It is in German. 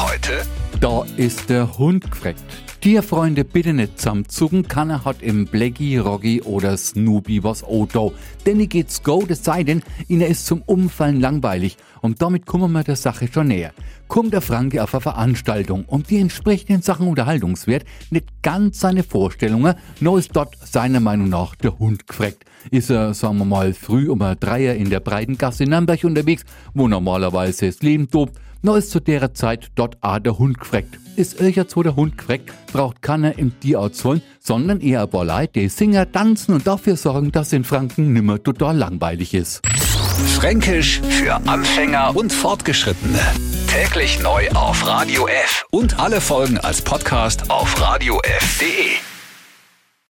Heute Da ist der Hund gefreckt. Tierfreunde bitte nicht zusammenzucken, keiner hat im Blackie, Roggy oder Snoopy was Auto. Denn geht's go, das sei denn, ihnen ist zum Umfallen langweilig. Und damit kommen wir der Sache schon näher. Kommt der Franke auf eine Veranstaltung und die entspricht in Sachen Unterhaltungswert nicht ganz seine Vorstellungen, nur ist dort seiner Meinung nach der Hund gefreckt. Ist er, sagen wir mal, früh um ein Dreier in der Breitengasse in Nürnberg unterwegs, wo normalerweise das Leben tobt, nur ist zu der Zeit dort auch der Hund gefreckt. Ist irgendwo der Hund gefreckt, braucht keiner im Tierarzt zollen, sondern eher Leute, die singen, tanzen und dafür sorgen, dass in Franken nimmer total langweilig ist. Fränkisch für Anfänger und Fortgeschrittene. Täglich neu auf Radio F und alle Folgen als Podcast auf radiof.de.